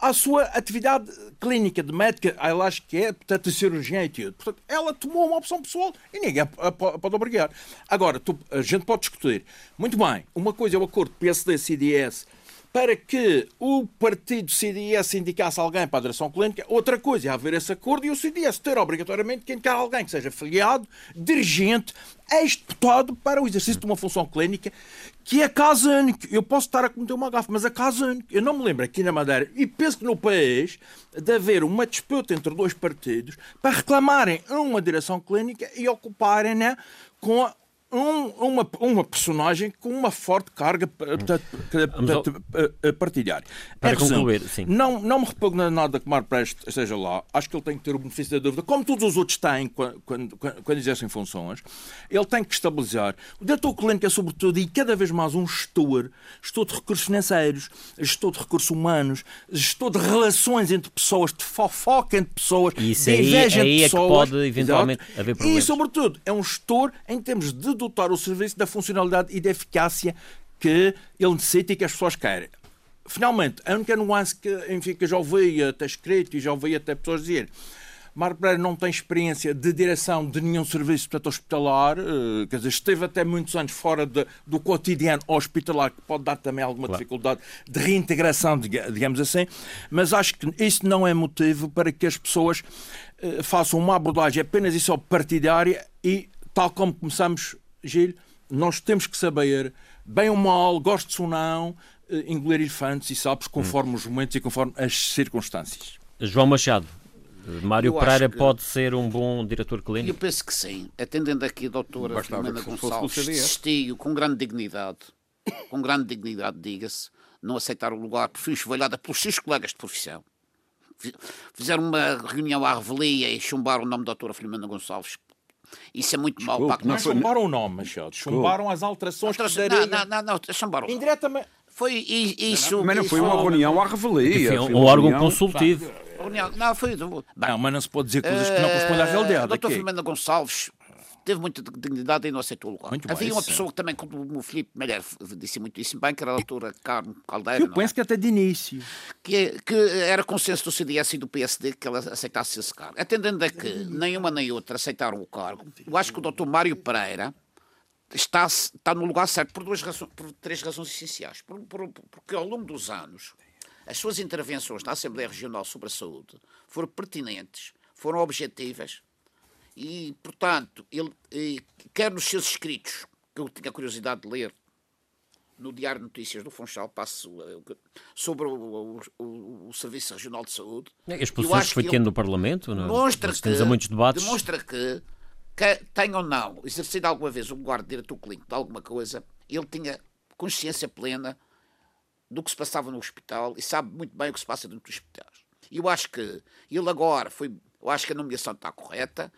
à sua atividade clínica de médica, ela acho que é, portanto, cirurgiã e tudo. Portanto, ela tomou uma opção pessoal e ninguém pode obrigar. Agora, tu, a gente pode discutir. Muito bem, uma coisa é o acordo PSD-CDS para que o partido CDS indicasse alguém para a direção clínica, outra coisa é haver esse acordo e o CDS ter obrigatoriamente que indicar alguém que seja filiado, dirigente, ex-deputado para o exercício de uma função clínica, que é caso único. Eu posso estar a cometer uma gafa, mas é caso único. Eu não me lembro aqui na Madeira, e penso que no país, de haver uma disputa entre dois partidos para reclamarem uma direção clínica e ocuparem-na com um, uma, uma personagem com uma forte carga partidária. Para concluir, sim. Não, não me repugna nada que Mar Preste esteja lá. Acho que ele tem que ter o benefício da dúvida, como todos os outros têm quando, quando, quando exercem funções. Ele tem que estabilizar. O diretor clínico é, sobretudo, e cada vez mais um gestor, gestor de recursos financeiros, gestor de recursos humanos, gestor de relações entre pessoas, de fofoca entre pessoas, Isso de inveja aí, aí entre pessoas. É que pode eventualmente Exato. haver problemas. E, sobretudo, é um gestor em termos de dotar o serviço da funcionalidade e da eficácia que ele necessita e que as pessoas querem. Finalmente, a única nuance que, enfim, que eu já ouvi até escrito e já ouvi até pessoas dizer Marco Pereira não tem experiência de direção de nenhum serviço portanto, hospitalar, eh, quer dizer, esteve até muitos anos fora de, do cotidiano hospitalar, que pode dar também alguma claro. dificuldade de reintegração, digamos assim, mas acho que isso não é motivo para que as pessoas eh, façam uma abordagem apenas e só partidária e, tal como começamos Gil, nós temos que saber, bem ou mal, gosto ou não, eh, engolir elefantes e sapos conforme hum. os momentos e conforme as circunstâncias. João Machado, Mário Pereira que... pode ser um bom diretor clínico? Eu penso que sim. Atendendo aqui a doutora Filomena Gonçalves, desistiu com grande dignidade, com grande dignidade, diga-se, não aceitar o lugar, por esvalhada pelos seus colegas de profissão. Fizeram uma reunião à revelia e chumbaram o nome da doutora Filomena Gonçalves, isso é muito mau para a Não chumbaram o nome, Machado. Chumbaram as alterações que daria... Não, não, não, chumbaram. Indiretamente. Foi isso. Mas não foi uma reunião à revelia. Um órgão consultivo. Não, foi. Não, mas não se pode dizer coisas que não correspondem à realidade. Doutor Filomena Gonçalves teve muita dignidade e não aceitou o lugar. Muito Havia bem, uma pessoa que também, como o Filipe Melher disse muitíssimo bem, que era a doutora Carmo Caldeira. Eu penso é? que até de início. Que, que era consenso do CDS e do PSD que ela aceitasse esse cargo. Atendendo a que nenhuma nem outra aceitaram o cargo, eu acho que o doutor Mário Pereira está, está no lugar certo por, duas razões, por três razões essenciais. Por, por, porque ao longo dos anos, as suas intervenções na Assembleia Regional sobre a Saúde foram pertinentes, foram objetivas e, portanto, ele, quer nos seus escritos, que eu tinha curiosidade de ler, no Diário de Notícias do Funchal, passo eh, sobre o, o, o, Serviço Regional de Saúde. As posições que foi tendo no Parlamento, não? É? Demonstra que, muitos debates. demonstra que, que tenha ou não exercido alguma vez lugar de diretor clínico de alguma coisa, ele tinha consciência plena do que se passava no hospital e sabe muito bem o que se passa dentro dos hospitais. E eu acho que ele agora foi. Eu acho que a nomeação está correta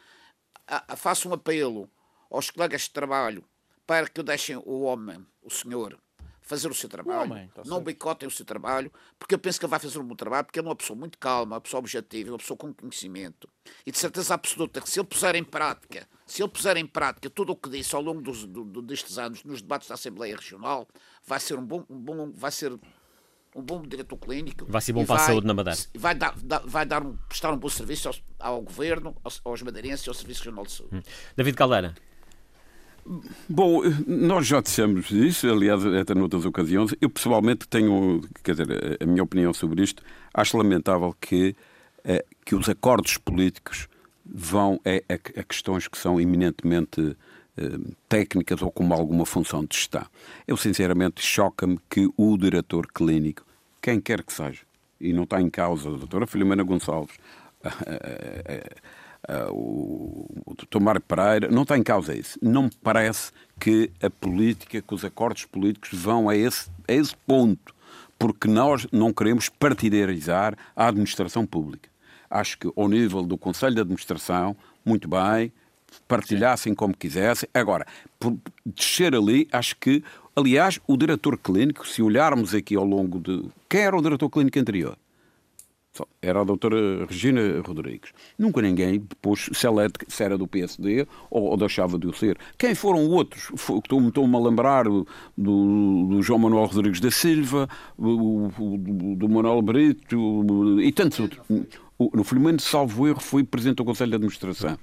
faço um apelo aos colegas de trabalho para que deixem o homem, o senhor, fazer o seu trabalho, homem, tá não boicotem o seu trabalho, porque eu penso que ele vai fazer um bom trabalho, porque ele é uma pessoa muito calma, uma pessoa objetiva, uma pessoa com conhecimento. E de certeza absoluta que se ele puser em prática, se ele puser em prática tudo o que disse ao longo dos, do, destes anos nos debates da Assembleia Regional, vai ser um bom, um bom vai ser um bom diretor clínico. Vai ser bom para a saúde na Madeira. Vai, dar, vai dar um, prestar um bom serviço ao, ao governo, aos, aos madeirenses e ao Serviço Regional de Saúde. Hum. David Caldeira. Bom, nós já dissemos isso, aliás, até noutras ocasiões. Eu pessoalmente tenho, quer dizer, a minha opinião sobre isto. Acho lamentável que, eh, que os acordos políticos vão a, a, a questões que são eminentemente técnicas ou com alguma função de gestão. Eu, sinceramente, choca-me que o diretor clínico, quem quer que seja, e não está em causa a doutora Filomena Gonçalves, o, o Dr. Mário Pereira, não está em causa isso. Não me parece que a política, que os acordos políticos vão a esse, a esse ponto, porque nós não queremos partidarizar a administração pública. Acho que ao nível do Conselho de Administração, muito bem, partilhassem como quisessem. Agora, por descer ali, acho que, aliás, o diretor clínico, se olharmos aqui ao longo de. Quem era o diretor clínico anterior? Era a doutora Regina Rodrigues. Nunca ninguém depois se, é se era do PSD ou, ou deixava de o ser. Quem foram outros? Estou-me a lembrar do, do, João Manuel Rodrigues da Silva, do, do Manuel Brito e tantos outros. No Filomeno, salvo erro, foi presidente do Conselho de Administração.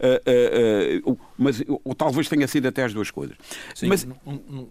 Uh, uh, uh, mas ou, talvez tenha sido até as duas coisas. Sim, mas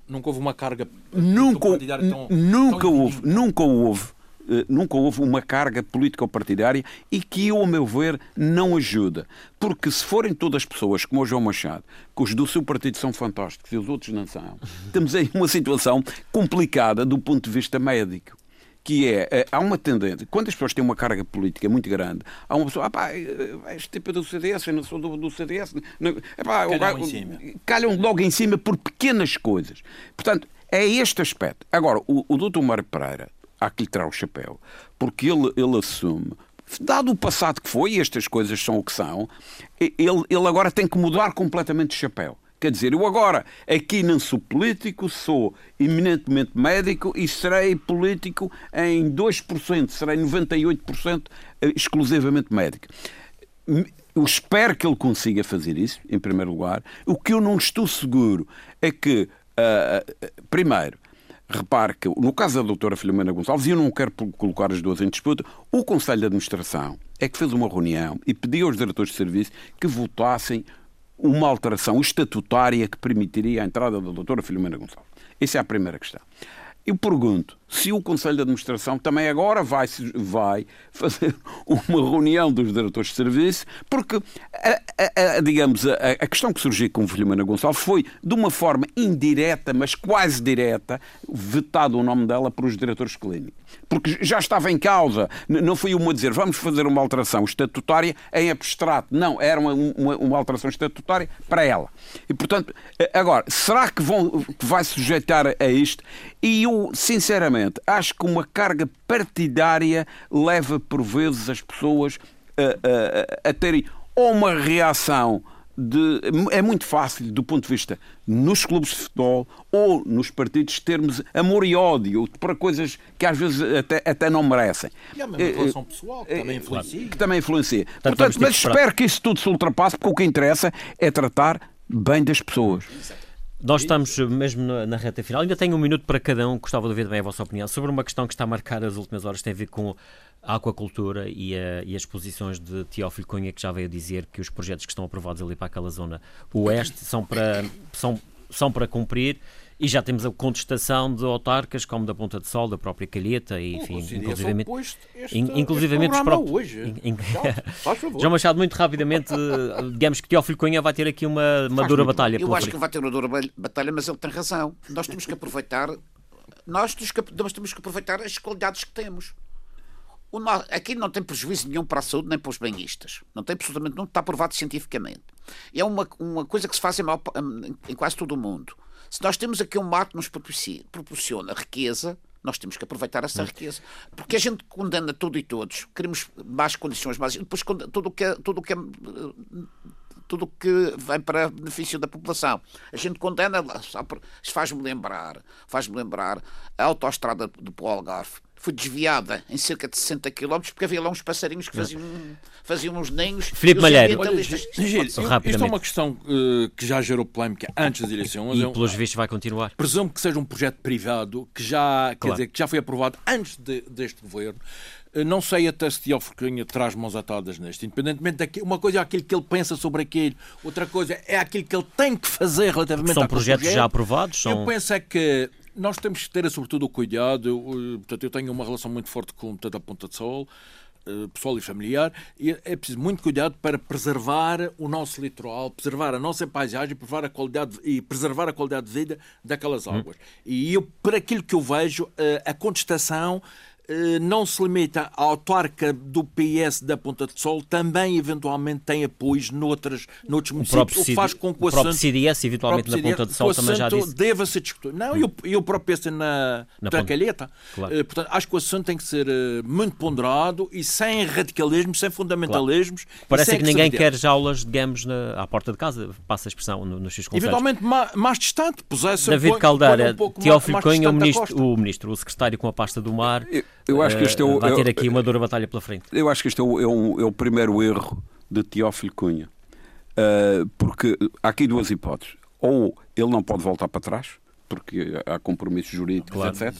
nunca houve uma carga nunca, tão, nunca tão houve, nunca houve eh, nunca houve uma carga político-partidária e que, ao meu ver, não ajuda. Porque se forem todas pessoas como o João Machado, que os do seu partido são fantásticos e os outros não são, temos aí uma situação complicada do ponto de vista médico que é, eh, há uma tendência, quando as pessoas têm uma carga política muito grande, há uma pessoa, ah pá, eh, este tipo é do CDS, eu não sou do, do CDS, não, epá, calham, em cima. calham logo em cima por pequenas coisas. Portanto, é este aspecto. Agora, o, o doutor Mário Pereira há que lhe tirar o chapéu, porque ele, ele assume dado o passado que foi, e estas coisas são o que são, ele, ele agora tem que mudar completamente de chapéu. Quer dizer, eu agora aqui não sou político, sou eminentemente médico e serei político em 2%, serei 98% exclusivamente médico. Eu espero que ele consiga fazer isso, em primeiro lugar. O que eu não estou seguro é que, uh, primeiro, Repare que, no caso da doutora Filomena Gonçalves, e eu não quero colocar as duas em disputa, o Conselho de Administração é que fez uma reunião e pediu aos diretores de serviço que votassem uma alteração estatutária que permitiria a entrada da doutora Filomena Gonçalves. Essa é a primeira questão. Eu pergunto se o Conselho de Administração também agora vai, vai fazer uma reunião dos diretores de serviço, porque, a, a, a, digamos, a, questão que surgiu com Filomena Gonçalves foi, de uma forma indireta, mas quase direta, vetado o nome dela para os diretores clínicos. Porque já estava em causa, não foi uma dizer vamos fazer uma alteração estatutária em abstrato. Não, era uma, uma, uma alteração estatutária para ela. E, portanto, agora, será que, vão, que vai sujeitar a isto? E eu, sinceramente, acho que uma carga partidária leva, por vezes, as pessoas a, a, a terem ou uma reação de, é muito fácil, do ponto de vista nos clubes de futebol ou nos partidos, termos amor e ódio para coisas que às vezes até, até não merecem. E há uma relação pessoal que também influencia. Que também influencia. Portanto, mas espero que isso tudo se ultrapasse, porque o que interessa é tratar bem das pessoas. Exato. Nós estamos mesmo na, reta final. Ainda tenho um minuto para cada um. Gostava de ouvir também a vossa opinião sobre uma questão que está a marcar as últimas horas. Tem a ver com a aquacultura e, a, e as posições de Teófilo Cunha, que já veio dizer que os projetos que estão aprovados ali para aquela zona oeste são para, são, são para cumprir e já temos a contestação de autarcas como da Ponta de Sol, da própria Calheta, e, enfim, inclusivamente, inclusivamente os próprios. Hoje. In, in, João Machado, muito rapidamente, digamos que Teófilo Cunha vai ter aqui uma, uma dura batalha. Eu acho que vai ter uma dura batalha, mas ele tem razão. Nós temos que aproveitar, nós temos que, nós temos que aproveitar as qualidades que temos. Aqui não tem prejuízo nenhum para a saúde nem para os banhistas. Não tem absolutamente, não está provado cientificamente. É uma, uma coisa que se faz em, em quase todo o mundo. Se nós temos aqui um mar que nos proporciona riqueza, nós temos que aproveitar essa riqueza. Porque a gente condena tudo e todos. Queremos mais condições, mais. Depois tudo o que é. Tudo o que é tudo que vem para benefício da população. A gente condena, faz-me lembrar, faz-me lembrar a autoestrada do Algarve foi desviada em cerca de 60 km porque havia lá uns passarinhos que faziam, faziam uns ninhos. Filipe Malheiro. isto é uma questão uh, que já gerou polémica antes das eleições. E, pelos vistos, vai continuar. Presumo que seja um projeto privado que já, claro. quer dizer, que já foi aprovado antes de, deste governo. Eh, não sei até se Teófilo Cunha traz mãos atadas neste, independentemente daquilo. Uma coisa é aquilo que ele pensa sobre aquilo, outra coisa é aquilo que ele tem que fazer relativamente São projetos projeto. já aprovados? São... Eu penso é que nós temos que ter, sobretudo, o cuidado. Portanto, eu tenho uma relação muito forte com portanto, a Ponta de Sol, eh, pessoal e familiar, e é preciso muito cuidado para preservar o nosso litoral, preservar a nossa paisagem, preservar a qualidade e preservar a qualidade de vida daquelas hum. águas. Hum. E eu, por aquilo que eu vejo, eh, a contestação não se limita à autarca do PS da Ponta de Sol, também eventualmente tem apoios noutras, noutros municípios, o, que faz com que o, o próprio CDS, eventualmente na Ponta de Sol, também já disse. deva ser discutido. Não, hum. e o próprio PS na, na Tracalheta. Claro. Uh, portanto, acho que o assunto tem que ser uh, muito ponderado e sem radicalismos, sem fundamentalismos. Claro. Parece que ninguém quer jaulas, digamos, na, à porta de casa, passa a expressão no, nos seus conselhos. Eventualmente mais, mais distante, pusesse David Caldeira, um Teófilo Cunha, o ministro, o ministro, o secretário com a pasta do mar. Eu eu acho que este é o, vai ter aqui uma dura batalha pela frente. Eu acho que este é o, é o, é o primeiro erro de Teófilo Cunha. Uh, porque há aqui duas hipóteses. Ou ele não pode voltar para trás, porque há compromissos jurídicos, claro. etc.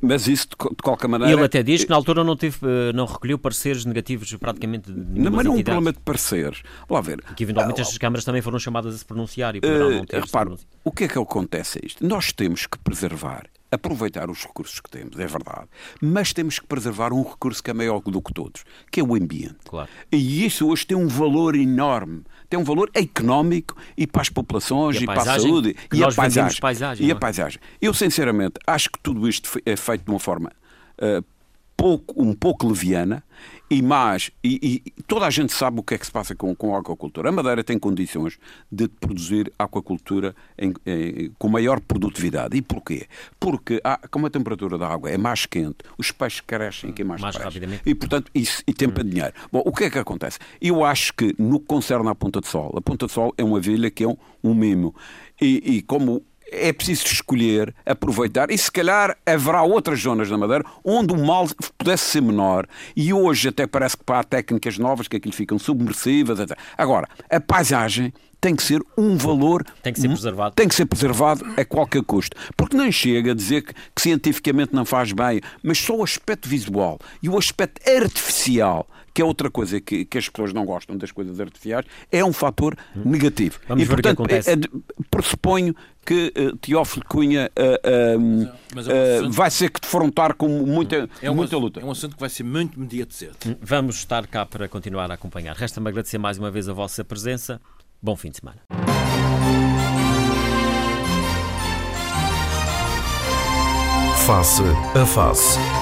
Mas isso, de, qualquer maneira... Ele até diz que na altura não, teve, eh, não recolheu pareceres negativos praticamente de Não, mas não é um problema de pareceres. Lá ver. Que eventualmente ah, estas câmaras também foram chamadas a se pronunciar e uh, não ter repare, O que é que acontece a isto? Nós temos que preservar aproveitar os recursos que temos, é verdade, mas temos que preservar um recurso que é maior do que todos, que é o ambiente. Claro. E isso hoje tem um valor enorme, tem um valor económico e para as populações e, e para a saúde e a paisagem. paisagem e a é? paisagem. Eu sinceramente acho que tudo isto é feito de uma forma uh, pouco, um pouco leviana e mais, e, e, toda a gente sabe o que é que se passa com, com a aquacultura. A Madeira tem condições de produzir aquacultura em, em, com maior produtividade. E porquê? Porque, há, como a temperatura da água é mais quente, os peixes crescem aqui mais, mais rapidamente. E, portanto, isso, e tempo hum. dinheiro. Bom, o que é que acontece? Eu acho que, no que concerne à Ponta de Sol, a Ponta de Sol é uma vila que é um, um mimo. E, e como é preciso escolher, aproveitar e se calhar haverá outras zonas da Madeira onde o mal pudesse ser menor e hoje até parece que para técnicas novas que aquilo ficam submersivas, etc. Agora, a paisagem tem que ser um valor. Tem que ser preservado. Tem que ser preservado a qualquer custo. Porque não chega a dizer que, que cientificamente não faz bem, mas só o aspecto visual e o aspecto artificial que é outra coisa que, que, as pessoas não gostam das coisas artificiais, é um fator hum. negativo. Vamos e, ver portanto, o que acontece. É, é, pressuponho que uh, Teófilo Cunha uh, uh, mas, é um vai ser que defrontar com muita, é um, muita luta. É um assunto que vai ser muito mediatizado. Hum, vamos estar cá para continuar a acompanhar. Resta-me agradecer mais uma vez a vossa presença. Bom fim de semana. Face a Face.